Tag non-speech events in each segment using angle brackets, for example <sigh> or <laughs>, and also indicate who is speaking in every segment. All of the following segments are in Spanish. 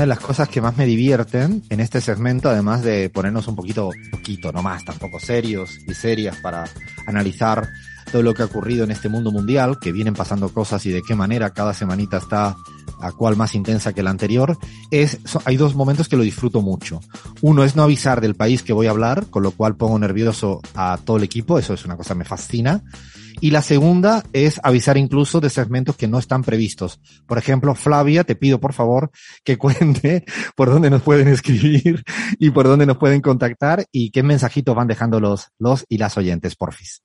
Speaker 1: una de las cosas que más me divierten en este segmento, además de ponernos un poquito, poquito, no más, tampoco serios y serias para analizar todo lo que ha ocurrido en este mundo mundial, que vienen pasando cosas y de qué manera cada semanita está a cual más intensa que la anterior, es, hay dos momentos que lo disfruto mucho. Uno es no avisar del país que voy a hablar, con lo cual pongo nervioso a todo el equipo, eso es una cosa que me fascina. Y la segunda es avisar incluso de segmentos que no están previstos. Por ejemplo, Flavia, te pido por favor que <laughs> cuente por dónde nos pueden escribir y por dónde nos pueden contactar y qué mensajitos van dejando los, los y las oyentes, porfis.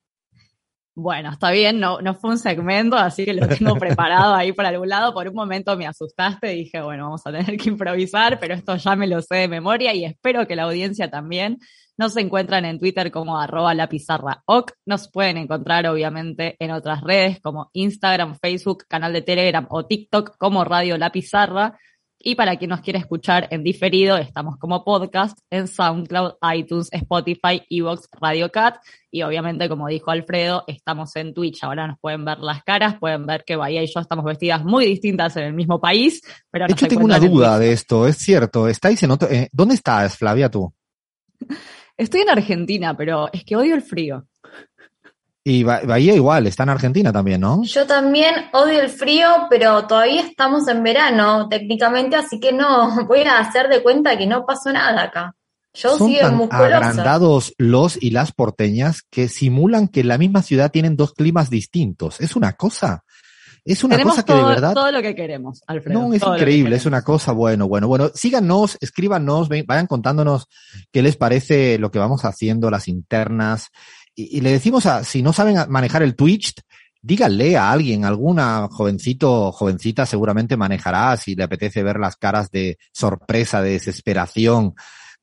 Speaker 2: Bueno, está bien, no, no fue un segmento, así que lo tengo <laughs> preparado ahí para algún lado. Por un momento me asustaste, dije, bueno, vamos a tener que improvisar, pero esto ya me lo sé de memoria y espero que la audiencia también. Nos encuentran en Twitter como arroba la pizarra oc. Nos pueden encontrar obviamente en otras redes como Instagram, Facebook, canal de Telegram o TikTok como Radio La Pizarra. Y para quien nos quiere escuchar en diferido, estamos como podcast en SoundCloud, iTunes, Spotify, Evox, Radio Cat. Y obviamente, como dijo Alfredo, estamos en Twitch. Ahora nos pueden ver las caras, pueden ver que Bahía y yo estamos vestidas muy distintas en el mismo país. Pero
Speaker 1: de hecho, tengo una duda de esto, es cierto. ¿Estáis en otro, eh, ¿Dónde estás, Flavia, tú? <laughs>
Speaker 2: Estoy en Argentina, pero es que odio el frío.
Speaker 1: Y Bahía igual, está en Argentina también, ¿no?
Speaker 3: Yo también odio el frío, pero todavía estamos en verano técnicamente, así que no, <laughs> voy a hacer de cuenta que no pasó nada acá. Yo
Speaker 1: Son tan agrandados los y las porteñas que simulan que en la misma ciudad tienen dos climas distintos. Es una cosa. Es una cosa que de verdad.
Speaker 2: Todo lo que queremos, Alfredo.
Speaker 1: No, es increíble, es una cosa bueno, bueno, bueno. Síganos, escríbanos, vayan contándonos qué les parece lo que vamos haciendo, las internas, y, le decimos a, si no saben manejar el Twitch, díganle a alguien, alguna jovencito, jovencita seguramente manejará si le apetece ver las caras de sorpresa, de desesperación,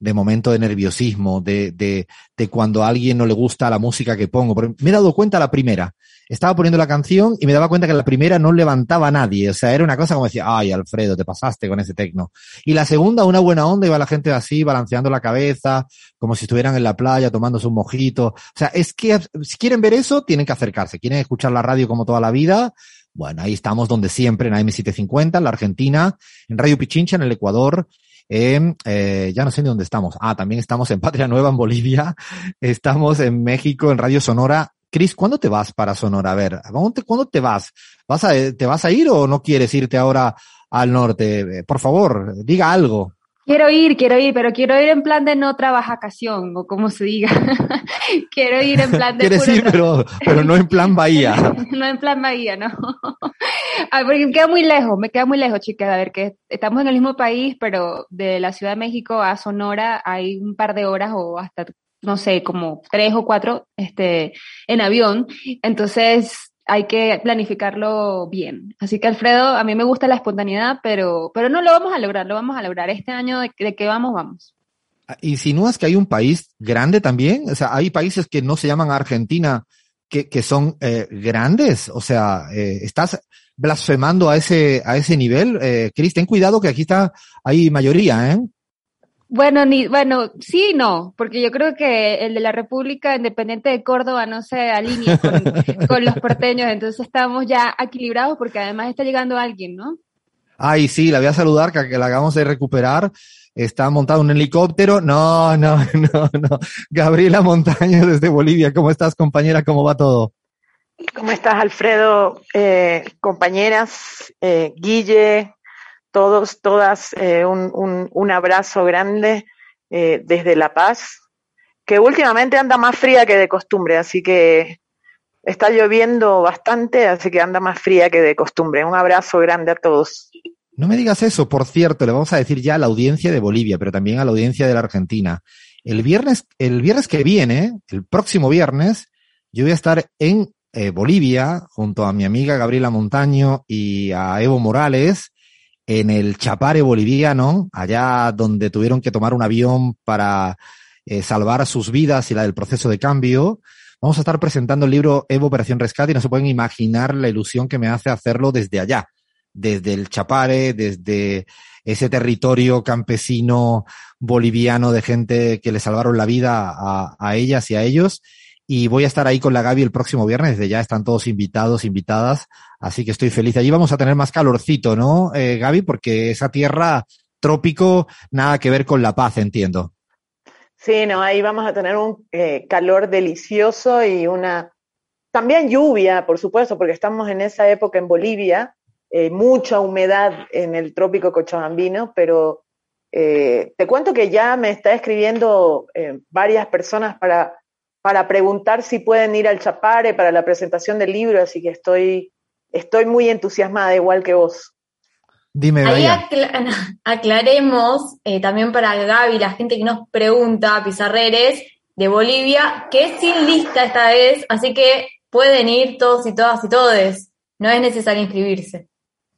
Speaker 1: de momento de nerviosismo, de, de, de cuando a alguien no le gusta la música que pongo. me he dado cuenta la primera estaba poniendo la canción y me daba cuenta que la primera no levantaba a nadie. O sea, era una cosa como decía, ay, Alfredo, te pasaste con ese tecno. Y la segunda, una buena onda, iba la gente así, balanceando la cabeza, como si estuvieran en la playa tomándose un mojito. O sea, es que si quieren ver eso, tienen que acercarse. Quieren escuchar la radio como toda la vida. Bueno, ahí estamos donde siempre, en AM750, en la Argentina, en Radio Pichincha, en el Ecuador, eh, ya no sé ni dónde estamos. Ah, también estamos en Patria Nueva, en Bolivia. <laughs> Estamos en México, en Radio Sonora Cris, ¿cuándo te vas para Sonora? A ver, ¿cuándo te vas? ¿Vas a, ¿Te vas a ir o no quieres irte ahora al norte? Eh, por favor, diga algo.
Speaker 4: Quiero ir, quiero ir, pero quiero ir en plan de no trabajación, o como se diga. <laughs> quiero ir en plan de...
Speaker 1: Quieres ir, pero, pero no en plan Bahía. <laughs>
Speaker 4: no en plan Bahía, no. <laughs> a ver, me queda muy lejos, me queda muy lejos, chicas. A ver, que estamos en el mismo país, pero de la Ciudad de México a Sonora hay un par de horas o hasta no sé, como tres o cuatro este, en avión. Entonces hay que planificarlo bien. Así que Alfredo, a mí me gusta la espontaneidad, pero, pero no lo vamos a lograr, lo vamos a lograr. Este año de, de que vamos, vamos.
Speaker 1: Ah, ¿Insinúas que hay un país grande también? O sea, hay países que no se llaman Argentina que, que son eh, grandes. O sea, eh, estás blasfemando a ese, a ese nivel. Eh, Cris, ten cuidado que aquí está, hay mayoría, ¿eh?
Speaker 4: Bueno, ni, bueno, sí y no, porque yo creo que el de la República Independiente de Córdoba no se alinea con, <laughs> los porteños, entonces estamos ya equilibrados porque además está llegando alguien, ¿no?
Speaker 1: Ay, sí, la voy a saludar, que, que la acabamos de recuperar. Está montado un helicóptero. No, no, <laughs> no, no. Gabriela Montaño desde Bolivia. ¿Cómo estás, compañera? ¿Cómo va todo?
Speaker 5: ¿Cómo estás, Alfredo? Eh, compañeras, eh, Guille, todos, todas, eh, un, un, un, abrazo grande eh, desde La Paz, que últimamente anda más fría que de costumbre, así que está lloviendo bastante, así que anda más fría que de costumbre. Un abrazo grande a todos.
Speaker 1: No me digas eso, por cierto, le vamos a decir ya a la audiencia de Bolivia, pero también a la audiencia de la Argentina. El viernes, el viernes que viene, el próximo viernes, yo voy a estar en eh, Bolivia junto a mi amiga Gabriela Montaño y a Evo Morales en el Chapare boliviano, allá donde tuvieron que tomar un avión para eh, salvar sus vidas y la del proceso de cambio. Vamos a estar presentando el libro Evo Operación Rescate y no se pueden imaginar la ilusión que me hace hacerlo desde allá, desde el Chapare, desde ese territorio campesino boliviano de gente que le salvaron la vida a, a ellas y a ellos y voy a estar ahí con la Gaby el próximo viernes. Desde ya están todos invitados, invitadas. Así que estoy feliz. Allí vamos a tener más calorcito, ¿no, eh, Gaby? Porque esa tierra trópico, nada que ver con La Paz, entiendo.
Speaker 5: Sí, no, ahí vamos a tener un eh, calor delicioso y una también lluvia, por supuesto, porque estamos en esa época en Bolivia, eh, mucha humedad en el trópico cochabambino, pero te cuento que ya me está escribiendo varias personas para, para preguntar si pueden ir al Chapare para la presentación del libro, así que estoy, estoy muy entusiasmada, igual que vos.
Speaker 1: Dime,
Speaker 3: Ahí acla- <laughs> aclaremos eh, también para Gaby, la gente que nos pregunta, Pizarreres, de Bolivia, que es sin lista esta vez, así que pueden ir todos y todas y todes. No es necesario inscribirse.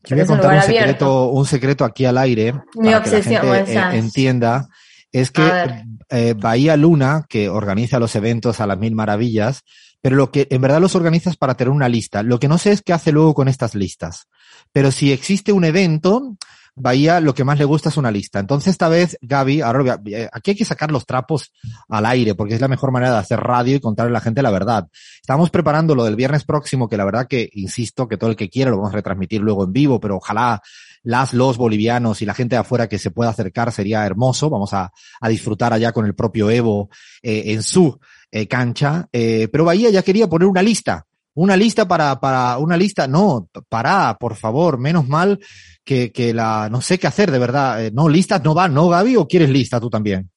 Speaker 1: Yo voy a
Speaker 3: Es un
Speaker 1: contar un secreto, un secreto aquí al aire
Speaker 3: Mi
Speaker 1: para que la
Speaker 3: obsesión,
Speaker 1: gente eh, entienda. Es que eh, Bahía Luna, que organiza los eventos a las mil maravillas, pero lo que en verdad los organizas para tener una lista. Lo que no sé es qué hace luego con estas listas. Pero si existe un evento, Bahía lo que más le gusta es una lista. Entonces esta vez, Gaby, ahora aquí hay que sacar los trapos al aire porque es la mejor manera de hacer radio y contarle a la gente la verdad. Estamos preparando lo del viernes próximo, que la verdad que, insisto, que todo el que quiera lo vamos a retransmitir luego en vivo, pero ojalá las, los bolivianos y la gente de afuera que se pueda acercar sería hermoso. Vamos a, a disfrutar allá con el propio Evo eh, en su eh, cancha. Eh, pero Bahía ya quería poner una lista. Una lista para, para, una lista, no, para, por favor, menos mal que, que la, no sé qué hacer, de verdad. No, listas no van, ¿no, Gaby? ¿O quieres lista tú también?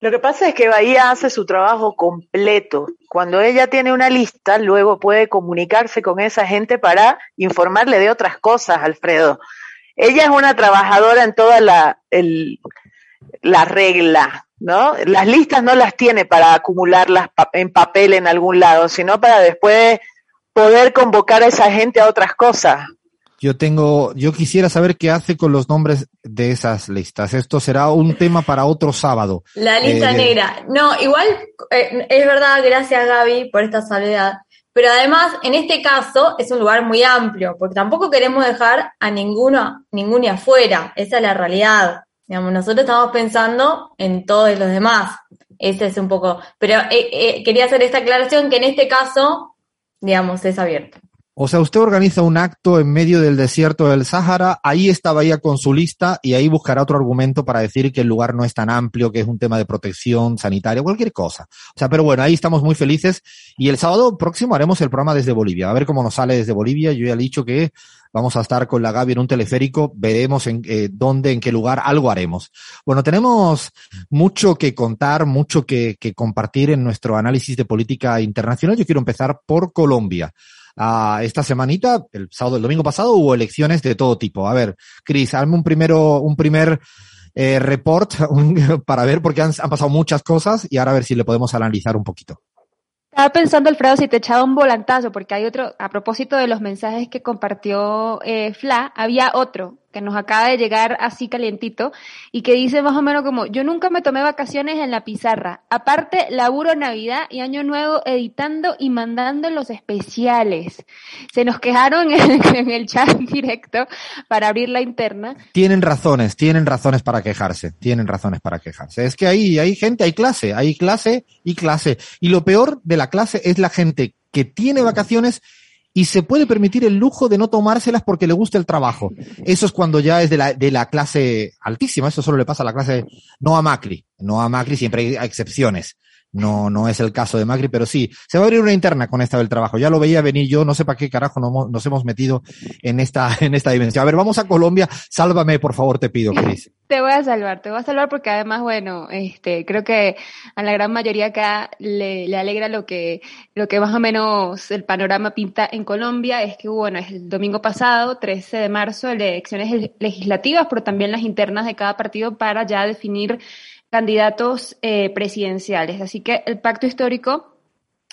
Speaker 5: Lo que pasa es que Bahía hace su trabajo completo. Cuando ella tiene una lista, luego puede comunicarse con esa gente para informarle de otras cosas, Alfredo. Ella es una trabajadora en toda la, el- la regla, ¿no? Las listas no las tiene para acumularlas en papel en algún lado, sino para después poder convocar a esa gente a otras cosas.
Speaker 1: Yo tengo, yo quisiera saber qué hace con los nombres de esas listas. Esto será un tema para otro sábado.
Speaker 3: La lista
Speaker 1: Eh,
Speaker 3: negra. No, igual eh, es verdad, gracias Gaby por esta salvedad. Pero además, en este caso, es un lugar muy amplio, porque tampoco queremos dejar a ninguno, ninguno afuera. Esa es la realidad. Digamos, nosotros estamos pensando en todos los demás. Ese es un poco. Pero eh, eh, quería hacer esta aclaración que en este caso, digamos, es abierto.
Speaker 1: O sea, usted organiza un acto en medio del desierto del Sáhara, ahí está Bahía con su lista y ahí buscará otro argumento para decir que el lugar no es tan amplio, que es un tema de protección sanitaria, cualquier cosa. O sea, pero bueno, ahí estamos muy felices y el sábado próximo haremos el programa desde Bolivia. A ver cómo nos sale desde Bolivia. Yo ya he dicho que vamos a estar con la Gaby en un teleférico, veremos en eh, dónde, en qué lugar, algo haremos. Bueno, tenemos mucho que contar, mucho que, que compartir en nuestro análisis de política internacional. Yo quiero empezar por Colombia. Ah, esta semanita, el sábado, el domingo pasado, hubo elecciones de todo tipo. A ver, Cris, hazme un primero, un primer eh, report <laughs> un- para ver, porque han, han pasado muchas cosas y ahora a ver si le podemos analizar un poquito.
Speaker 4: Estaba pensando, Alfredo, si te echaba un volantazo, porque hay otro, a propósito de los mensajes que compartió eh, Fla, había otro que nos acaba de llegar así calientito y que dice más o menos como, yo nunca me tomé vacaciones en la pizarra. Aparte, laburo Navidad y Año Nuevo editando y mandando los especiales. Se nos quejaron <laughs> en, el chat <laughs> directo para abrir la interna.
Speaker 1: Tienen razones, tienen razones para quejarse, tienen razones para quejarse. Es que ahí hay gente, hay clase, hay clase y clase. Y lo peor de la clase es la gente que tiene vacaciones y se puede permitir el lujo de no tomárselas porque le gusta el trabajo. Eso es cuando ya es de la, de la clase altísima. Eso solo le pasa a la clase, no a Macri. No a Macri, siempre hay excepciones. No, no es el caso de Macri, pero sí, se va a abrir una interna con esta del trabajo. Ya lo veía venir yo, no sé para qué carajo nos, hemos- metido en esta, <laughs> en esta dimensión. A ver, vamos a Colombia. Sálvame, por favor, te pido, Cris.
Speaker 4: Te voy a salvar, te voy a salvar porque además, bueno, este, creo que a la gran mayoría acá le, le alegra lo que, lo que más o menos el panorama pinta en Colombia, es que, bueno, es el domingo pasado, 13 de marzo, elecciones legislativas, pero también las internas de cada partido para ya definir candidatos eh, presidenciales. Así que el pacto histórico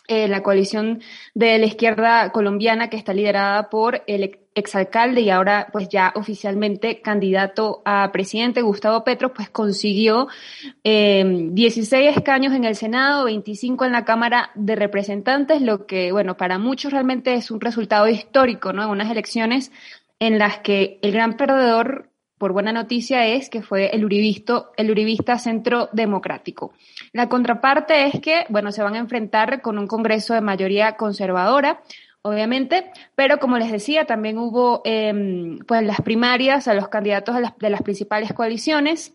Speaker 4: eh, la coalición de la izquierda colombiana que está liderada por el ex- exalcalde y ahora pues ya oficialmente candidato a presidente Gustavo Petro pues consiguió eh, 16 escaños en el Senado, 25 en la Cámara de Representantes, lo que bueno para muchos realmente es un resultado histórico, ¿no? En unas elecciones en las que el gran perdedor por buena noticia es que fue el uribista, el uribista Centro Democrático. La contraparte es que, bueno, se van a enfrentar con un Congreso de mayoría conservadora, obviamente, pero como les decía, también hubo eh, pues las primarias a los candidatos las, de las principales coaliciones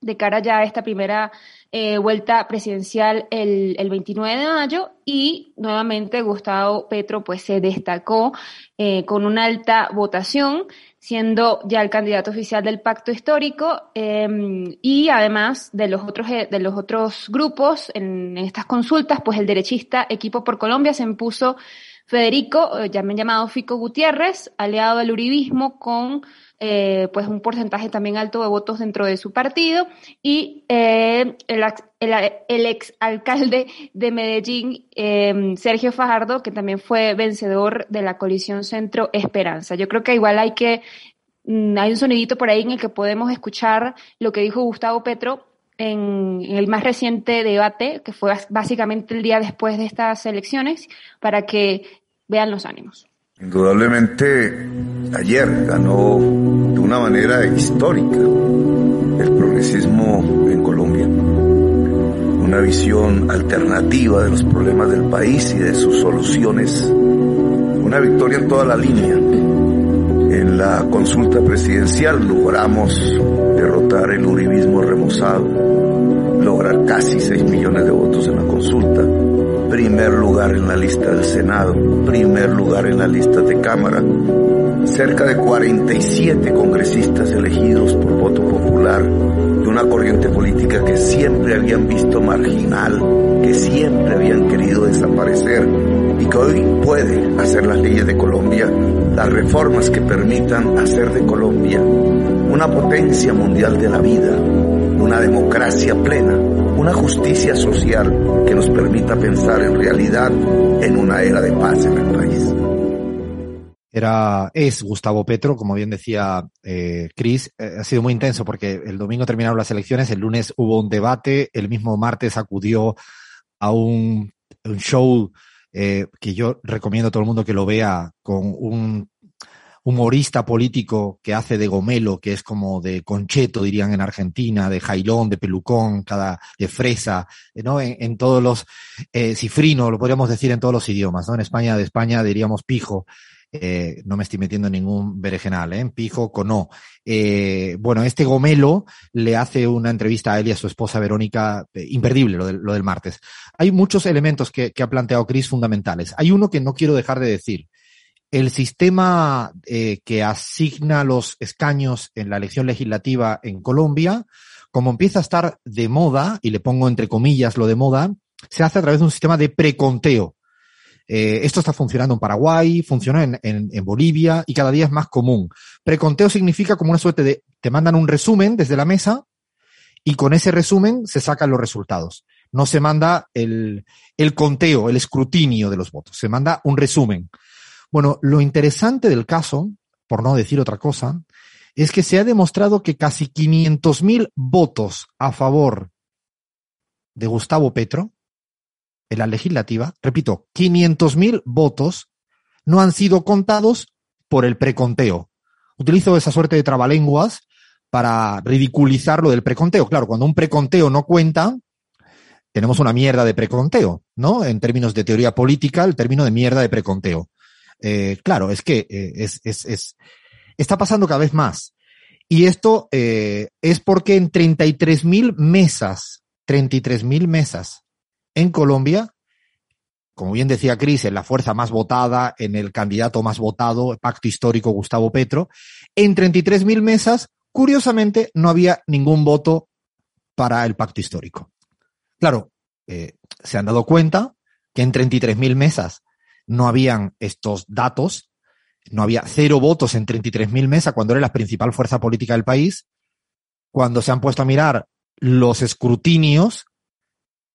Speaker 4: de cara ya a esta primera eh, vuelta presidencial el, el, 29 de mayo y nuevamente Gustavo Petro pues se destacó eh, con una alta votación siendo ya el candidato oficial del pacto histórico eh, y además de los otros eh, de los otros grupos en, en, estas consultas pues el derechista Equipo por Colombia se impuso Federico, eh, ya me han llamado Fico Gutiérrez, aliado del uribismo con eh, pues un porcentaje también alto de votos dentro de su partido y eh, el, el, el, ex alcalde de Medellín, eh, Sergio Fajardo, que también fue vencedor de la coalición Centro Esperanza. Yo creo que igual hay que, mm, hay un sonidito por ahí en el que podemos escuchar lo que dijo Gustavo Petro en, en, el más reciente debate, que fue básicamente el día después de estas elecciones, para que vean los ánimos.
Speaker 6: Indudablemente, ayer ganó de una manera histórica el progresismo en Colombia. Una visión alternativa de los problemas del país y de sus soluciones. Una victoria en toda la línea. En la consulta presidencial logramos derrotar el uribismo remozado, lograr casi 6 millones de votos en la consulta, primer lugar en la lista del Senado, primer lugar en la lista de Cámara, cerca de 47 congresistas elegidos por voto popular de una corriente política que siempre habían visto marginal, que siempre habían querido desaparecer y que hoy puede hacer las leyes de Colombia, las reformas que permitan hacer de Colombia una potencia mundial de la vida, una democracia plena, una justicia social que nos permita pensar en realidad en una era de paz en el país.
Speaker 1: Era, es Gustavo Petro, como bien decía eh, Cris, eh, ha sido muy intenso porque el domingo terminaron las elecciones, el lunes hubo un debate, el mismo martes acudió a un, show eh, que yo recomiendo a todo el mundo que lo vea con un humorista político que hace de gomelo, que es como de concheto, dirían en Argentina, de jailón, de pelucón, cada, de fresa, ¿no? En, todos los, eh, cifrino, lo podríamos decir en todos los idiomas, ¿no? En España, de España diríamos pijo. Eh, no me estoy metiendo en ningún berenjenal, ¿eh? Pijo con no. Eh, bueno, este Gomelo le hace una entrevista a él y a su esposa Verónica, eh, imperdible lo, de, lo, del martes. Hay muchos elementos que, que ha planteado Cris fundamentales. Hay uno que no quiero dejar de decir. El sistema eh, que asigna los escaños en la elección legislativa en Colombia, como empieza a estar de moda, y le pongo entre comillas lo de moda, se hace a través de un sistema de preconteo. Eh, esto está funcionando en Paraguay, funciona en, en, en, Bolivia y cada día es más común. Preconteo significa como una suerte de, te mandan un resumen desde la mesa y con ese resumen se sacan los resultados. No se manda el, el conteo, el escrutinio de los votos, se manda un resumen. Bueno, lo interesante del caso, por no decir otra cosa, es que se ha demostrado que casi 500.000 votos a favor de Gustavo Petro en la legislativa, repito, 500.000 votos no han sido contados por el preconteo. Utilizo esa suerte de trabalenguas para ridiculizar lo del preconteo. Claro, cuando un preconteo no cuenta, tenemos una mierda de preconteo, ¿no? En términos de teoría política, el término de mierda de preconteo. Eh, claro, es que eh, es, es, es, está pasando cada vez más. Y esto eh, es porque en 33.000 mesas, 33.000 mesas en Colombia, como bien decía Cris, en la fuerza más votada, en el candidato más votado, pacto histórico Gustavo Petro, en 33.000 mesas, curiosamente, no había ningún voto para el pacto histórico. Claro, se han dado cuenta que en 33.000 mesas no habían estos datos, no había cero votos en 33.000 mesas cuando era la principal fuerza política del país. Cuando se han puesto a mirar los escrutinios,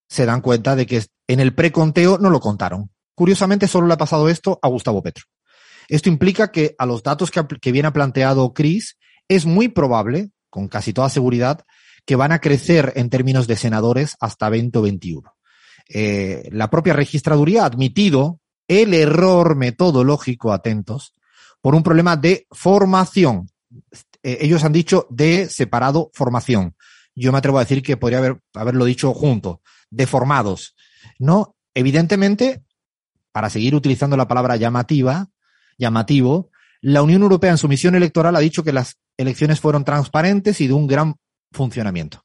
Speaker 1: se dan cuenta de que en el preconteo no lo contaron. Curiosamente, solo le ha pasado esto a Gustavo Petro. Esto implica que a los datos que, que viene planteado Cris, es muy probable, con casi toda seguridad, que van a crecer en términos de senadores hasta 2021. Eh, la propia registraduría ha admitido el error metodológico, atentos, por un problema de formación. Eh, ellos han dicho de separado formación. Yo me atrevo a decir que podría haber, haberlo dicho junto, deformados. No, evidentemente, para seguir utilizando la palabra llamativa, llamativo, la Unión Europea en su misión electoral ha dicho que las elecciones fueron transparentes y de un gran funcionamiento.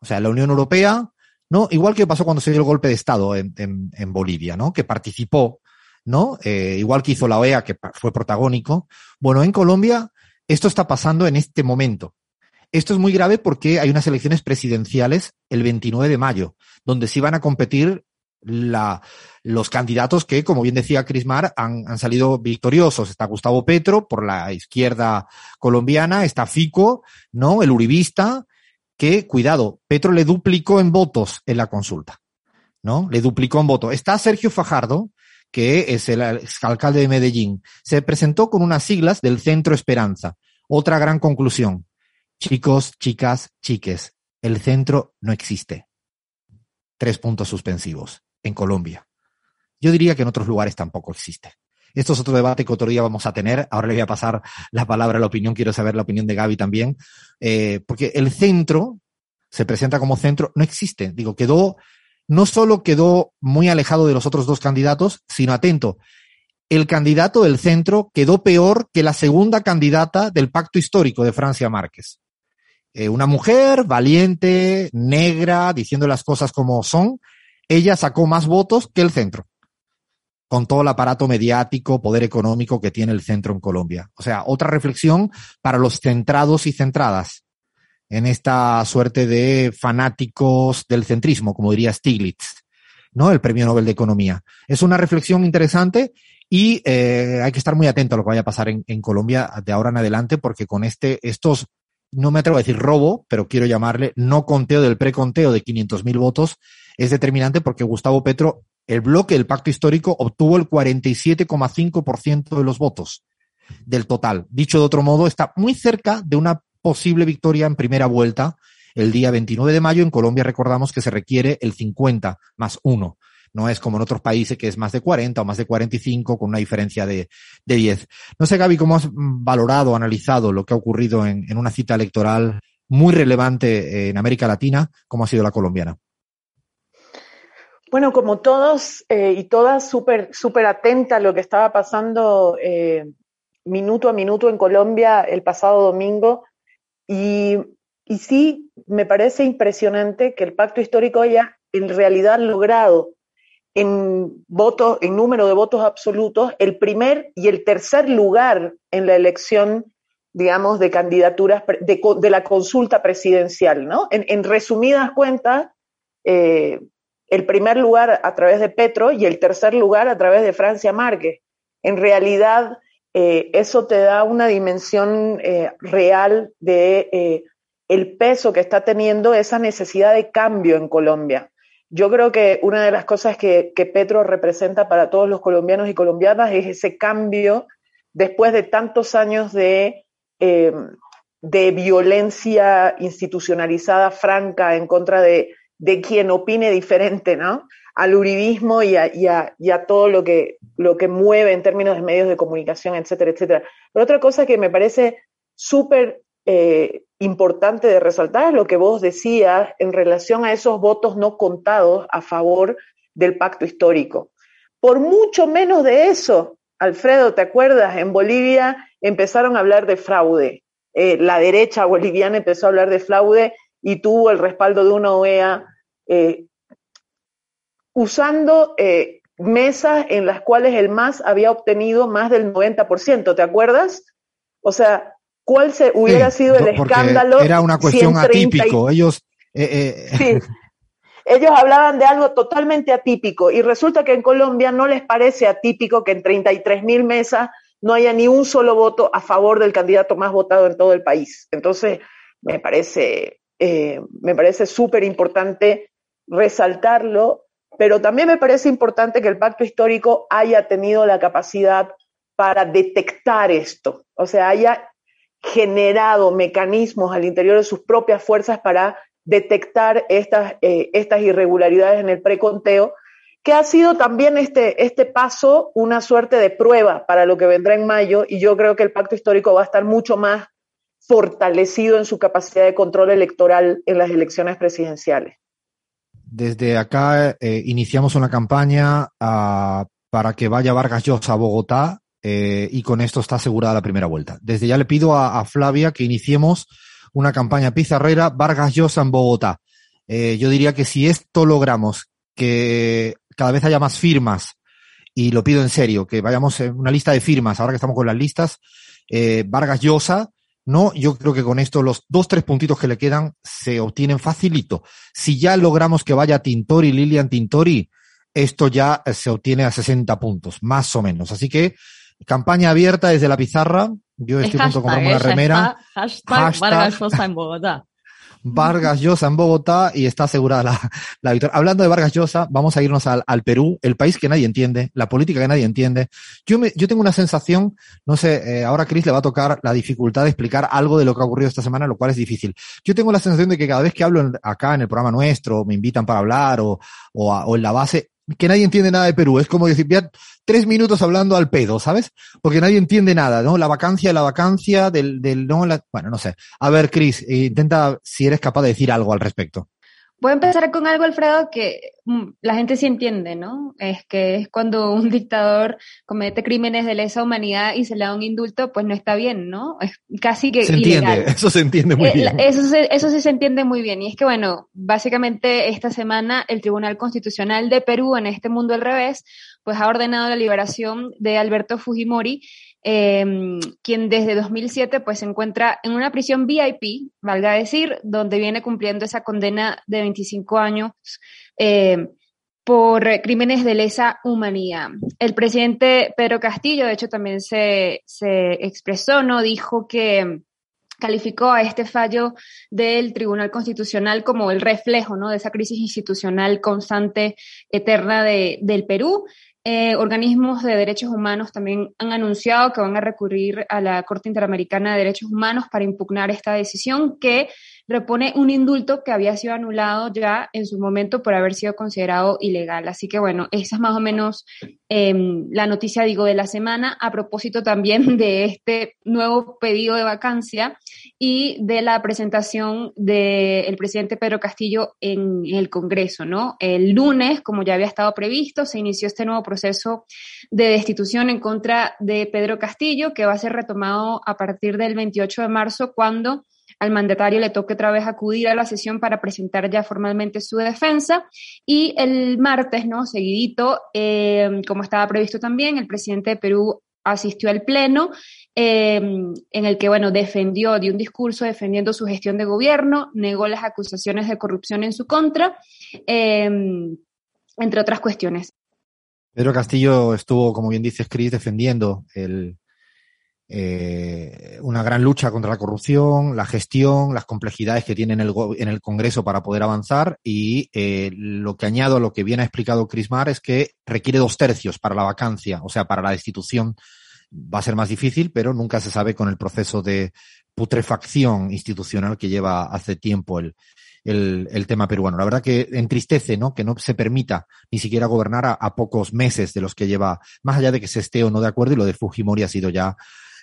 Speaker 1: O sea, la Unión Europea, ¿no? Igual que pasó cuando se dio el golpe de Estado en, en, Bolivia, ¿no? Que participó, ¿no? Eh, igual que hizo la OEA, que fue protagónico. Bueno, en Colombia esto está pasando en este momento. Esto es muy grave porque hay unas elecciones presidenciales el 29 de mayo, donde sí van a competir la, los candidatos que, como bien decía Crismar, han, han salido victoriosos. Está Gustavo Petro por la izquierda colombiana, está Fico, ¿no? El uribista, que, cuidado, Petro le duplicó en votos en la consulta, ¿no? Le duplicó en votos. Está Sergio Fajardo, que es el alcalde de Medellín. Se presentó con unas siglas del Centro Esperanza. Otra gran conclusión. Chicos, chicas, chiques, el centro no existe. Tres puntos suspensivos en Colombia. Yo diría que en otros lugares tampoco existe. Esto es otro debate que otro día vamos a tener. Ahora le voy a pasar la palabra a la opinión. Quiero saber la opinión de Gaby también. Eh, porque el centro se presenta como centro, no existe. Digo, quedó, no solo quedó muy alejado de los otros dos candidatos, sino atento. El candidato del centro quedó peor que la segunda candidata del pacto histórico de Francia Márquez. Eh, una mujer valiente, negra, diciendo las cosas como son, ella sacó más votos que el centro, con todo el aparato mediático, poder económico que tiene el centro en Colombia. O sea, otra reflexión para los centrados y centradas en esta suerte de fanáticos del centrismo, como diría Stiglitz, ¿no? El Premio Nobel de Economía. Es una reflexión interesante y eh, hay que estar muy atento a lo que vaya a pasar en, Colombia de ahora en adelante, porque con este, estos, no me atrevo a decir robo, pero quiero llamarle no conteo del preconteo de 500.000 votos, es determinante porque Gustavo Petro, el bloque del pacto histórico, obtuvo el 47,5% de los votos del total. Dicho de otro modo, está muy cerca de una posible victoria en primera vuelta el día 29 de mayo. En Colombia recordamos que se requiere el 50 más 1. No es como en otros países que es más de 40 o más de 45 con una diferencia de, de 10. No sé, Gaby, cómo has valorado, analizado lo que ha ocurrido en, en una cita electoral muy relevante en América Latina, como ha sido la colombiana.
Speaker 5: Bueno, como todos eh, y todas súper súper atenta a lo que estaba pasando eh, minuto a minuto en Colombia el pasado domingo y, sí me parece impresionante que el pacto histórico haya en realidad logrado en votos, en número de votos absolutos, el primer y el tercer lugar en la elección, digamos, de candidaturas de, de la consulta presidencial, ¿no? En, en resumidas cuentas, eh, el primer lugar a través de Petro y el tercer lugar a través de Francia Márquez. En realidad, eh, eso te da una dimensión eh, real de eh, el peso que está teniendo esa necesidad de cambio en Colombia. Yo creo que una de las cosas que, Petro representa para todos los colombianos y colombianas es ese cambio después de tantos años de, de violencia institucionalizada franca en contra de, de quien opine diferente, ¿no? Al uribismo y a todo lo que, lo que mueve en términos de medios de comunicación, etcétera, etcétera. Pero otra cosa que me parece súper eh, importante de resaltar es lo que vos decías en relación a esos votos no contados a favor del pacto histórico. Por mucho menos de eso, Alfredo, ¿te acuerdas? En Bolivia empezaron a hablar de fraude. Eh, la derecha boliviana empezó a hablar de fraude y tuvo el respaldo de una OEA eh, usando mesas en las cuales el MAS había obtenido más del 90%, ¿te acuerdas? O sea, ¿cuál se hubiera sido el escándalo?
Speaker 1: Era una cuestión atípico. Ellos. Eh,
Speaker 5: sí. Ellos hablaban de algo totalmente atípico y resulta que en Colombia no les parece atípico que en 33 mil mesas no haya ni un solo voto a favor del candidato más votado en todo el país. Entonces, me parece eh, me parece súper importante resaltarlo, pero también me parece importante que el pacto histórico haya tenido la capacidad para detectar esto, o sea, haya generado mecanismos al interior de sus propias fuerzas para detectar estas, eh, estas irregularidades en el preconteo, que ha sido también este, este paso una suerte de prueba para lo que vendrá en mayo, y yo creo que el pacto histórico va a estar mucho más fortalecido en su capacidad de control electoral en las elecciones presidenciales.
Speaker 1: Desde acá eh, iniciamos una campaña a para que vaya Vargas Llosa a Bogotá eh, y con esto está asegurada la primera vuelta. Desde ya le pido a, a Flavia que iniciemos una campaña pizarrera Vargas Llosa en Bogotá. Eh, yo diría que si esto logramos que cada vez haya más firmas, y lo pido en serio, que vayamos en una lista de firmas, ahora que estamos con las listas, eh, Vargas Llosa, no, yo creo que con esto los dos, tres puntitos que le quedan se obtienen facilito. Si ya logramos que vaya Tintori, Lilian Tintori, esto ya se obtiene a 60 puntos, más o menos. Así que campaña abierta desde la pizarra. Yo estoy a punto de comprarme una remera.
Speaker 2: Hashtag, hashtag Vargas Llosa en Bogotá.
Speaker 1: Vargas Llosa en Bogotá y está asegurada la, la victoria. Hablando de Vargas Llosa, vamos a irnos al, al, Perú, el país que nadie entiende, la política que nadie entiende. Yo, yo tengo una sensación, no sé, eh, ahora Chris le va a tocar la dificultad de explicar algo de lo que ha ocurrido esta semana, lo cual es difícil. Yo tengo la sensación de que cada vez que hablo en, acá en el programa nuestro, me invitan para hablar o, o en la base, que nadie entiende nada de Perú. Es como decir, ya tres minutos hablando al pedo, ¿sabes? Porque nadie entiende nada, ¿no? La vacancia, la vacancia del, del no, la, bueno, no sé. A ver, Cris, intenta si eres capaz de decir algo al respecto.
Speaker 4: Voy a empezar con algo, Alfredo, que mm, la gente sí entiende, ¿no? Es que es cuando un <laughs> dictador comete crímenes de lesa humanidad y se le da un indulto, pues no está bien, ¿no? Es casi que
Speaker 1: se entiende, <laughs> eso se entiende muy bien.
Speaker 4: Eso, se, eso sí se entiende muy bien. Y es que, bueno, básicamente esta semana el Tribunal Constitucional de Perú, en este mundo al revés, pues ha ordenado la liberación de Alberto Fujimori, eh, quien desde 2007 pues se encuentra en una prisión VIP, valga decir, donde viene cumpliendo esa condena de 25 años eh, por crímenes de lesa humanidad. El presidente Pedro Castillo, de hecho, también se, se expresó, ¿no? Dijo que calificó a este fallo del Tribunal Constitucional como el reflejo ¿no? de esa crisis institucional constante, eterna de, del Perú. Eh, organismos de derechos humanos también han anunciado que van a recurrir a la Corte Interamericana de Derechos Humanos para impugnar esta decisión que repone un indulto que había sido anulado ya en su momento por haber sido considerado ilegal. Así que bueno, esa es más o menos eh, la noticia, digo, de la semana, a propósito también de este nuevo pedido de vacancia y de la presentación del presidente Pedro Castillo en, el Congreso, ¿no? El lunes, como ya había estado previsto, se inició este nuevo proceso de destitución en contra de Pedro Castillo, que va a ser retomado a partir del 28 de marzo, cuando al mandatario le toque otra vez acudir a la sesión para presentar ya formalmente su defensa. Y el martes, ¿no? Seguidito, eh, como estaba previsto también, el presidente de Perú asistió al pleno eh, en el que, bueno, defendió, dio un discurso defendiendo su gestión de gobierno, negó las acusaciones de corrupción en su contra, eh, entre otras cuestiones.
Speaker 1: Pedro Castillo estuvo, como bien dices, Cris, defendiendo el, eh, una gran lucha contra la corrupción, la gestión, las complejidades que tiene en el, en el Congreso para poder avanzar y eh, lo que añado a lo que bien ha explicado Crismar es que requiere dos tercios para la vacancia, o sea, para la destitución va a ser más difícil, pero nunca se sabe con el proceso de putrefacción institucional que lleva hace tiempo el, el, el, tema peruano. La verdad que entristece, ¿no? Que no se permita ni siquiera gobernar a, a, pocos meses de los que lleva, más allá de que se esté o no de acuerdo, y lo de Fujimori ha sido ya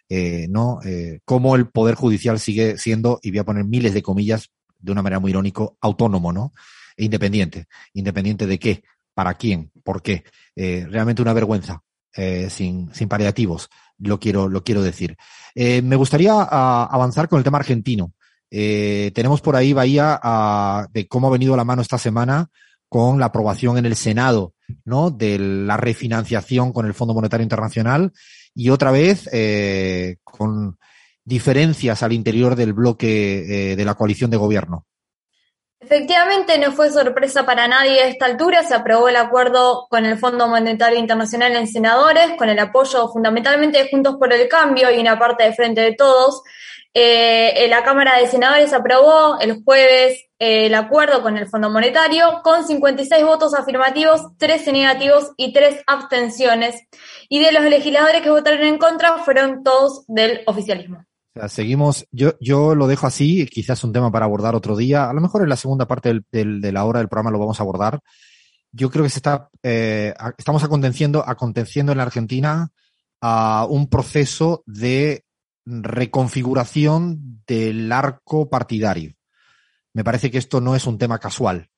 Speaker 1: eh, ¿no? Eh, cómo el Poder Judicial sigue siendo, y voy a poner miles de comillas de una manera muy irónico, autónomo, ¿no? E independiente. ¿Independiente de qué? ¿Para quién? ¿Por qué? Eh, realmente una vergüenza, eh, sin, sin paliativos, lo quiero, lo quiero decir. Eh, me gustaría a, ah, avanzar con el tema argentino. Eh, tenemos por ahí, Bahía, a, de cómo ha venido la mano esta semana con la aprobación en el Senado, ¿no? De la refinanciación con el Fondo Monetario Internacional y otra vez eh, con diferencias al interior del bloque eh, de la coalición de gobierno.
Speaker 3: Efectivamente, no fue sorpresa para nadie a esta altura. Se aprobó el acuerdo con el Fondo Monetario Internacional en senadores, con el apoyo fundamentalmente de Juntos por el Cambio y una parte de Frente de Todos. Eh, la Cámara de Senadores aprobó el jueves eh, el acuerdo con el Fondo Monetario con 56 votos afirmativos, 13 negativos y 3 abstenciones. Y de los legisladores que votaron en contra fueron todos del oficialismo.
Speaker 1: Seguimos, yo, yo lo dejo así, quizás un tema para abordar otro día. A lo mejor en la segunda parte de la hora del programa lo vamos a abordar. Yo creo que se está, eh, estamos aconteciendo, aconteciendo en la Argentina a un proceso de reconfiguración del arco partidario. Me parece que esto no es un tema casual.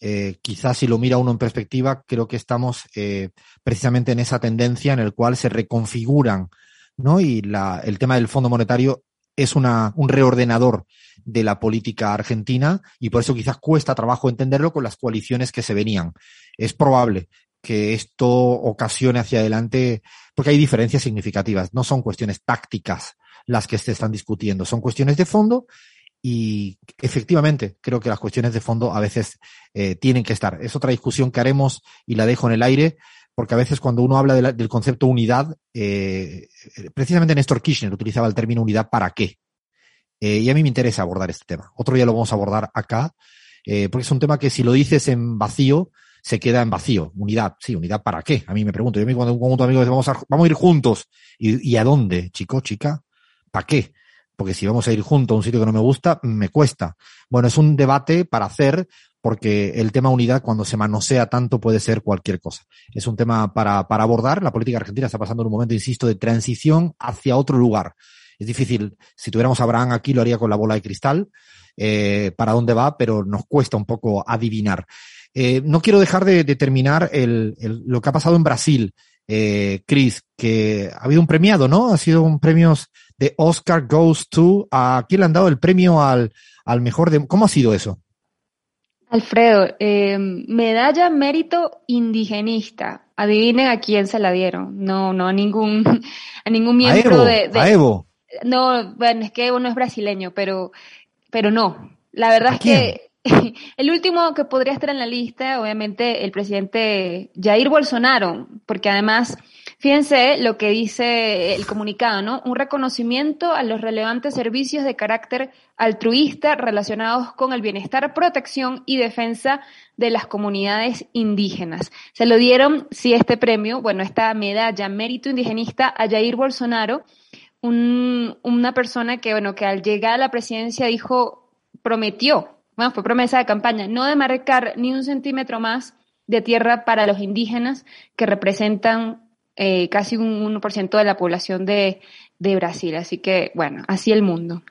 Speaker 1: eh, quizás si lo mira uno en perspectiva, creo que estamos eh, precisamente en esa tendencia en el cual se reconfiguran, ¿no? Y la, el tema del Fondo Monetario es una, un reordenador de la política argentina y por eso quizás cuesta trabajo entenderlo con las coaliciones que se venían. Es probable que esto ocasione hacia adelante, porque hay diferencias significativas, no son cuestiones tácticas las que se están discutiendo, son cuestiones de fondo y efectivamente creo que las cuestiones de fondo a veces eh, tienen que estar. Es otra discusión que haremos y la dejo en el aire, porque a veces cuando uno habla de la, del concepto unidad, eh, precisamente Néstor Kirchner utilizaba el término unidad para qué. Eh, y a mí me interesa abordar este tema. Otro día lo vamos a abordar acá, eh, porque es un tema que si lo dices en vacío, se queda en vacío. Unidad, sí, unidad para qué. A mí me pregunto, yo cuando un conjunto de amigos vamos a, vamos a ir juntos. ¿Y, ¿Y a dónde, chico, chica? ¿Para qué? porque si vamos a ir juntos a un sitio que no me gusta, me cuesta. Bueno, es un debate para hacer, porque el tema unidad, cuando se manosea tanto, puede ser cualquier cosa. Es un tema para, para abordar. La política argentina está pasando en un momento, insisto, de transición hacia otro lugar. Es difícil, si tuviéramos a Abraham aquí, lo haría con la bola de cristal, eh, para dónde va, pero nos cuesta un poco adivinar. Eh, no quiero dejar de, de terminar lo que ha pasado en Brasil, eh, Chris, que ha habido un premiado, ¿no? Ha sido un premio de Oscar Goes to. ¿A quién le han dado el premio al, al mejor de. ¿Cómo ha sido eso?
Speaker 4: Alfredo, eh, medalla mérito indigenista. Adivinen a quién se la dieron. No, no a ningún, <laughs> a ningún miembro
Speaker 1: a Evo,
Speaker 4: de, de,
Speaker 1: a Evo.
Speaker 4: No, bueno, es que Evo no es brasileño, pero, pero no. La verdad
Speaker 1: ¿A
Speaker 4: es que <laughs> el último que podría estar en la lista, obviamente, el presidente Jair Bolsonaro, porque además, fíjense lo que dice el comunicado, ¿no? Un reconocimiento a los relevantes servicios de carácter altruista relacionados con el bienestar, protección y defensa de las comunidades indígenas. Se lo dieron, sí, este premio, bueno, esta medalla mérito indigenista a Jair Bolsonaro, un, una persona que, bueno, que al llegar a la presidencia dijo, prometió bueno, fue promesa de campaña, no demarcar ni un centímetro más de tierra para los indígenas que representan eh, casi un 1% de la población de, de Brasil. Así que, bueno, así el mundo.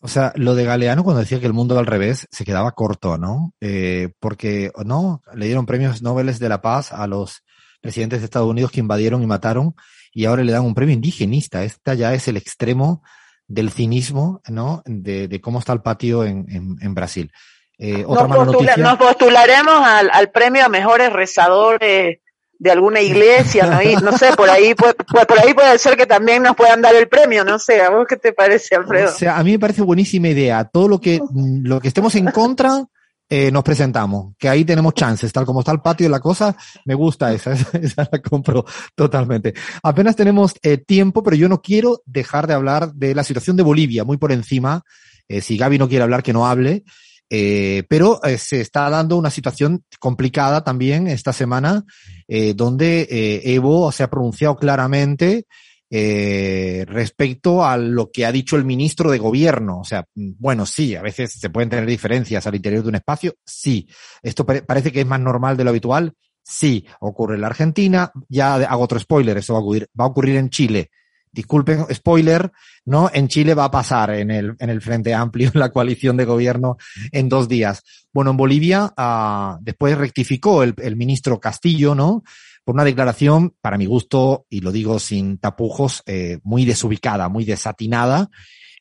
Speaker 1: O sea, lo de Galeano cuando decía que el mundo va al revés se quedaba corto, ¿no? Eh, porque, ¿no? Le dieron premios Nobel de la Paz a los presidentes de Estados Unidos que invadieron y mataron y ahora le dan un premio indigenista. Esta ya es el extremo del cinismo, ¿no? De, de cómo está el patio en, en, en Brasil. Eh, otra
Speaker 5: nos,
Speaker 1: mala
Speaker 5: postula,
Speaker 1: noticia.
Speaker 5: nos postularemos al, al, premio a mejores rezadores de alguna iglesia, ¿no? No sé, por ahí, puede, por ahí puede ser que también nos puedan dar el premio, no sé, ¿a vos qué te parece, Alfredo?
Speaker 1: O sea, a mí me parece buenísima idea. Todo lo que, lo que estemos en contra, eh, nos presentamos, que ahí tenemos chances, tal como está el patio y la cosa, me gusta esa, <laughs> esa, esa la compro totalmente. Apenas tenemos eh, tiempo, pero yo no quiero dejar de hablar de la situación de Bolivia, muy por encima. Eh, si Gaby no quiere hablar, que no hable. Eh, pero eh, se está dando una situación complicada también esta semana, eh, donde eh, Evo se ha pronunciado claramente respecto a lo que ha dicho el ministro de gobierno. O sea, bueno, sí, a veces se pueden tener diferencias al interior de un espacio, sí. Esto pare parece que es más normal de lo habitual, sí. Ocurre en la Argentina, ya hago otro spoiler, eso va a ocurrir, va a ocurrir en Chile. Disculpen, spoiler, ¿no? En Chile va a pasar en el, en el Frente Amplio, en <laughs> la coalición de gobierno, en dos días. Bueno, en Bolivia, uh, después rectificó el, el ministro Castillo, ¿no? por una declaración, para mi gusto, y lo digo sin tapujos, eh, muy desubicada, muy desatinada,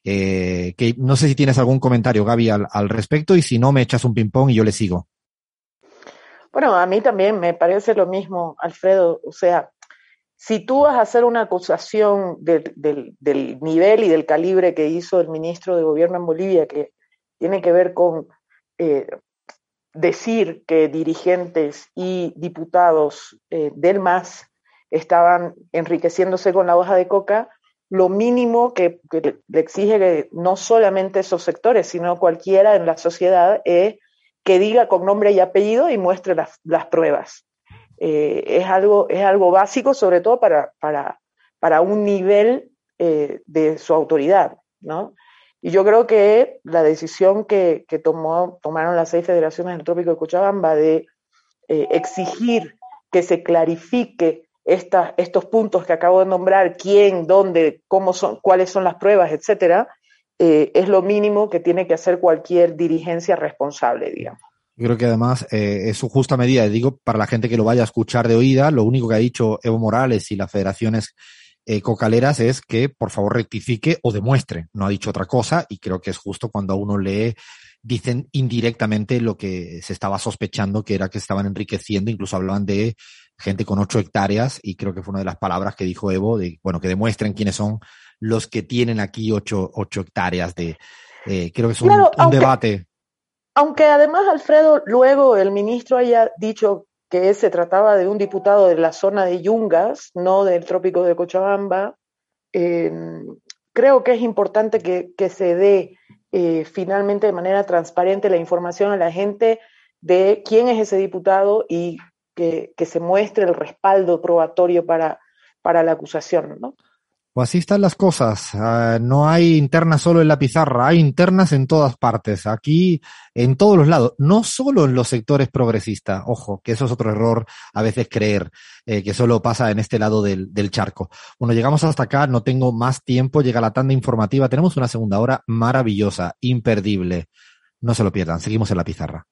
Speaker 1: eh, que no sé si tienes algún comentario, Gaby, al, al respecto, y si no, me echas un ping-pong y yo le sigo.
Speaker 5: Bueno, a mí también me parece lo mismo, Alfredo. O sea, si tú vas a hacer una acusación del, nivel y del calibre que hizo el ministro de Gobierno en Bolivia, que tiene que ver con eh, decir que dirigentes y diputados eh, del MAS estaban enriqueciéndose con la hoja de coca, lo mínimo que, le exige que no solamente esos sectores, sino cualquiera en la sociedad es que diga con nombre y apellido y muestre las pruebas. Eh, es, algo, es algo básico, sobre todo para, para, para un nivel eh, de su autoridad, ¿no? Y yo creo que la decisión que, que tomó, tomaron las seis federaciones del Trópico de Cochabamba de eh, exigir que se clarifique esta, estos puntos que acabo de nombrar, quién, dónde, cómo son, cuáles son las pruebas, etcétera, es lo mínimo que tiene que hacer cualquier dirigencia responsable, digamos.
Speaker 1: Yo creo que además eh, es su justa medida, digo, para la gente que lo vaya a escuchar de oída, lo único que ha dicho Evo Morales y las federaciones eh, cocaleras es que por favor rectifique o demuestre. No ha dicho otra cosa y creo que es justo cuando a uno lee, dicen indirectamente lo que se estaba sospechando, que era que estaban enriqueciendo, incluso hablaban de gente con ocho hectáreas y creo que fue una de las palabras que dijo Evo, de, bueno, que demuestren quiénes son los que tienen aquí ocho, ocho hectáreas de... Eh, creo que es un,
Speaker 5: Claro,
Speaker 1: un
Speaker 5: aunque-
Speaker 1: debate.
Speaker 5: Aunque además, Alfredo, luego el ministro haya dicho que se trataba de un diputado de la zona de Yungas, no del trópico de Cochabamba, eh, creo que es importante que, que se dé eh, finalmente de manera transparente la información a la gente de quién es ese diputado y que, que se muestre el respaldo probatorio para, para la acusación, ¿no?
Speaker 1: Así están las cosas. Ah, no hay internas solo en la pizarra, hay internas en todas partes, aquí, en todos los lados, no solo en los sectores progresistas. Ojo, que eso es otro error a veces creer eh, que solo pasa en este lado del, del charco. Bueno, llegamos hasta acá, no tengo más tiempo, llega la tanda informativa, tenemos una segunda hora maravillosa, imperdible. No se lo pierdan, seguimos en la pizarra.